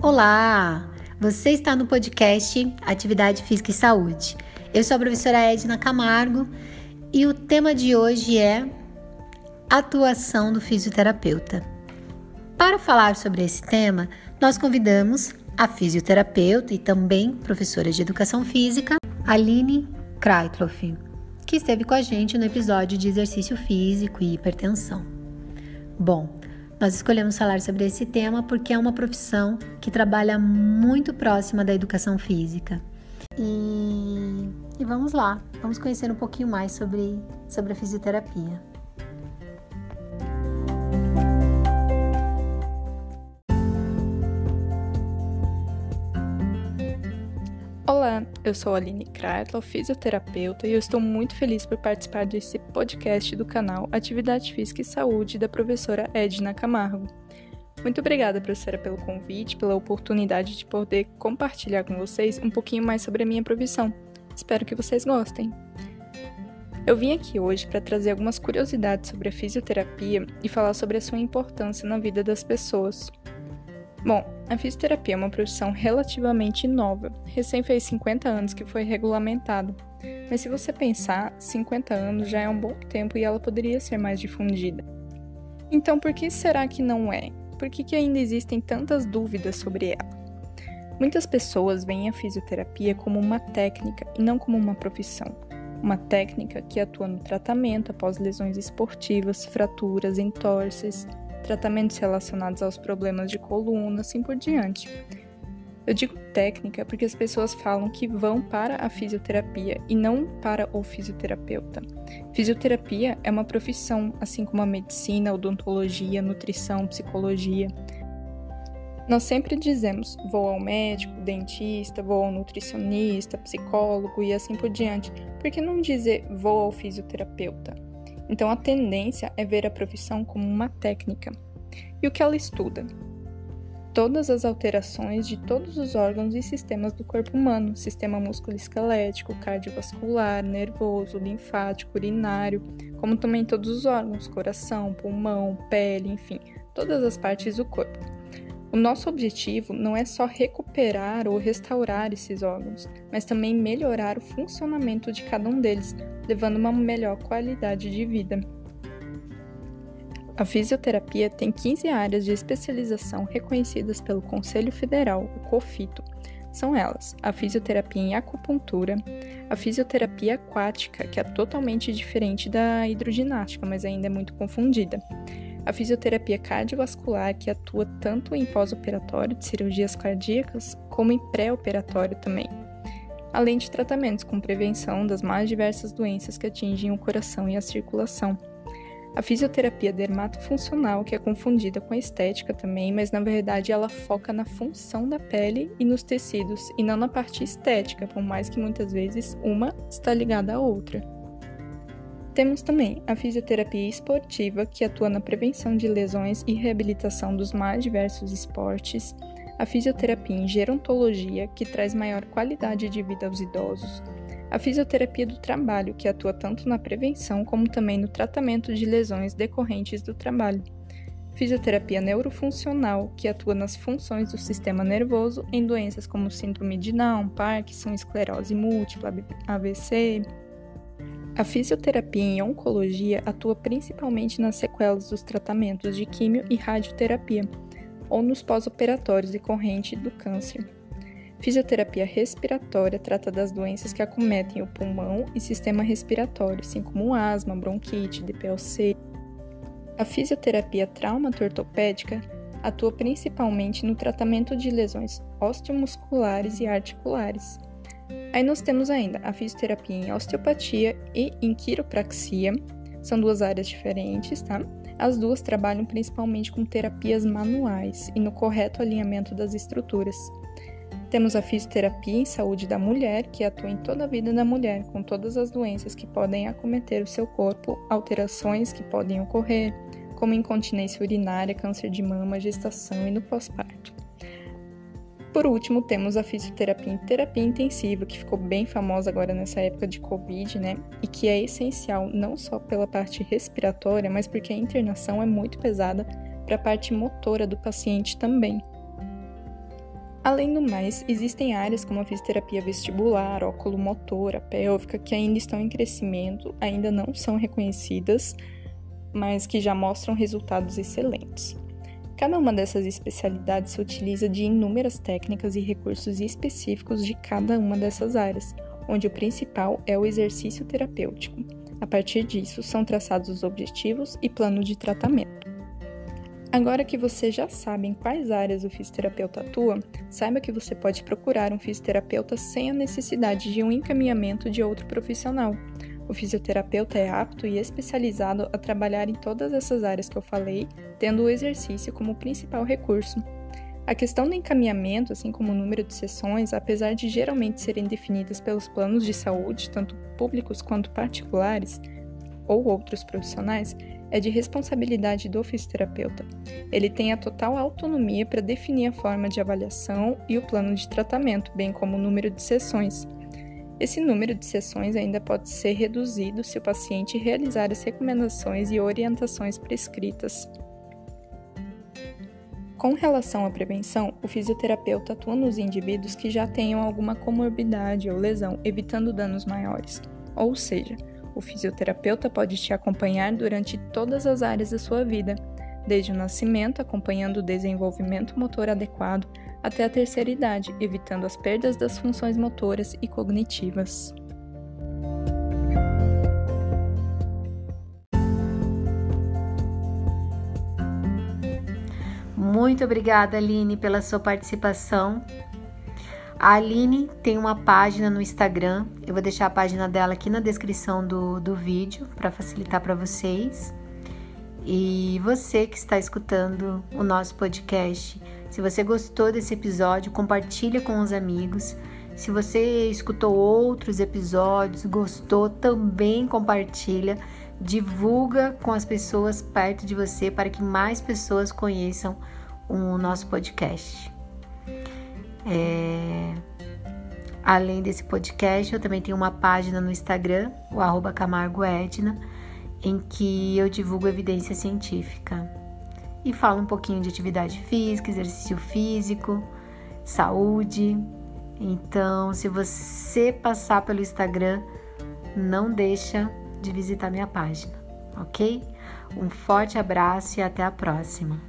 Olá! Você está no podcast Atividade Física e Saúde. Eu sou a professora Edna Camargo e o tema de hoje é atuação do fisioterapeuta. Para falar sobre esse tema, nós convidamos a fisioterapeuta e também professora de educação física, Aline Kreitloff, que esteve com a gente no episódio de exercício físico e hipertensão. Bom, nós escolhemos falar sobre esse tema porque é uma profissão que trabalha muito próxima da educação física. E, e vamos lá, vamos conhecer um pouquinho mais sobre, sobre a fisioterapia. Olá, eu sou Aline Kreitlow, fisioterapeuta, e eu estou muito feliz por participar desse podcast do canal Atividade Física e Saúde da professora Edna Camargo. Muito obrigada, professora, pelo convite, pela oportunidade de poder compartilhar com vocês um pouquinho mais sobre a minha profissão. Espero que vocês gostem. Eu vim aqui hoje para trazer algumas curiosidades sobre a fisioterapia e falar sobre a sua importância na vida das pessoas. Bom, a fisioterapia é uma profissão relativamente nova, recém fez 50 anos que foi regulamentado. Mas se você pensar, 50 anos já é um bom tempo e ela poderia ser mais difundida. Então, por que será que não é? Por que, que ainda existem tantas dúvidas sobre ela? Muitas pessoas veem a fisioterapia como uma técnica e não como uma profissão. Uma técnica que atua no tratamento após lesões esportivas, fraturas, entorses, tratamentos relacionados aos problemas de coluna, assim por diante. Eu digo técnica porque as pessoas falam que vão para a fisioterapia e não para o fisioterapeuta. Fisioterapia é uma profissão, assim como a medicina, odontologia, nutrição, psicologia. Nós sempre dizemos vou ao médico, dentista, vou ao nutricionista, psicólogo e assim por diante. Por que não dizer vou ao fisioterapeuta? Então a tendência é ver a profissão como uma técnica. E o que ela estuda? Todas as alterações de todos os órgãos e sistemas do corpo humano: sistema musculoesquelético, cardiovascular, nervoso, linfático, urinário, como também todos os órgãos: coração, pulmão, pele, enfim, todas as partes do corpo. O nosso objetivo não é só recuperar ou restaurar esses órgãos, mas também melhorar o funcionamento de cada um deles, levando uma melhor qualidade de vida. A fisioterapia tem 15 áreas de especialização reconhecidas pelo Conselho Federal, o COFITO. São elas: a fisioterapia em acupuntura, a fisioterapia aquática, que é totalmente diferente da hidroginástica, mas ainda é muito confundida a fisioterapia cardiovascular, que atua tanto em pós-operatório de cirurgias cardíacas, como em pré-operatório também, além de tratamentos com prevenção das mais diversas doenças que atingem o coração e a circulação. A fisioterapia dermatofuncional, que é confundida com a estética também, mas na verdade ela foca na função da pele e nos tecidos e não na parte estética, por mais que muitas vezes uma está ligada à outra. Temos também a fisioterapia esportiva, que atua na prevenção de lesões e reabilitação dos mais diversos esportes, a fisioterapia em gerontologia, que traz maior qualidade de vida aos idosos, a fisioterapia do trabalho, que atua tanto na prevenção como também no tratamento de lesões decorrentes do trabalho. Fisioterapia neurofuncional, que atua nas funções do sistema nervoso em doenças como síndrome de Down, Parkinson, esclerose múltipla, AVC, a fisioterapia em oncologia atua principalmente nas sequelas dos tratamentos de químio e radioterapia, ou nos pós-operatórios decorrente do câncer. Fisioterapia respiratória trata das doenças que acometem o pulmão e sistema respiratório, assim como asma, bronquite, DPLC. A fisioterapia traumato-ortopédica atua principalmente no tratamento de lesões osteomusculares e articulares. Aí nós temos ainda a fisioterapia em osteopatia e em quiropraxia. São duas áreas diferentes, tá? As duas trabalham principalmente com terapias manuais e no correto alinhamento das estruturas. Temos a fisioterapia em saúde da mulher, que atua em toda a vida da mulher, com todas as doenças que podem acometer o seu corpo, alterações que podem ocorrer, como incontinência urinária, câncer de mama, gestação e no pós-parto. Por último, temos a fisioterapia em terapia intensiva, que ficou bem famosa agora nessa época de Covid, né? E que é essencial não só pela parte respiratória, mas porque a internação é muito pesada para a parte motora do paciente também. Além do mais, existem áreas como a fisioterapia vestibular, oculomotora, pélvica, que ainda estão em crescimento, ainda não são reconhecidas, mas que já mostram resultados excelentes. Cada uma dessas especialidades se utiliza de inúmeras técnicas e recursos específicos de cada uma dessas áreas, onde o principal é o exercício terapêutico. A partir disso, são traçados os objetivos e plano de tratamento. Agora que você já sabe em quais áreas o fisioterapeuta atua, saiba que você pode procurar um fisioterapeuta sem a necessidade de um encaminhamento de outro profissional. O fisioterapeuta é apto e especializado a trabalhar em todas essas áreas que eu falei, tendo o exercício como principal recurso. A questão do encaminhamento, assim como o número de sessões, apesar de geralmente serem definidas pelos planos de saúde, tanto públicos quanto particulares, ou outros profissionais, é de responsabilidade do fisioterapeuta. Ele tem a total autonomia para definir a forma de avaliação e o plano de tratamento, bem como o número de sessões. Esse número de sessões ainda pode ser reduzido se o paciente realizar as recomendações e orientações prescritas. Com relação à prevenção, o fisioterapeuta atua nos indivíduos que já tenham alguma comorbidade ou lesão, evitando danos maiores. Ou seja, o fisioterapeuta pode te acompanhar durante todas as áreas da sua vida, desde o nascimento, acompanhando o desenvolvimento motor adequado, até a terceira idade, evitando as perdas das funções motoras e cognitivas. Muito obrigada, Aline, pela sua participação. A Aline tem uma página no Instagram, eu vou deixar a página dela aqui na descrição do, do vídeo para facilitar para vocês. E você que está escutando o nosso podcast, se você gostou desse episódio, compartilha com os amigos. Se você escutou outros episódios, gostou, também compartilha, divulga com as pessoas perto de você para que mais pessoas conheçam o nosso podcast. É... Além desse podcast, eu também tenho uma página no Instagram, o arroba Camargo Edna, em que eu divulgo evidência científica e falo um pouquinho de atividade física, exercício físico, saúde. Então, se você passar pelo Instagram, não deixa de visitar minha página, ok? Um forte abraço e até a próxima.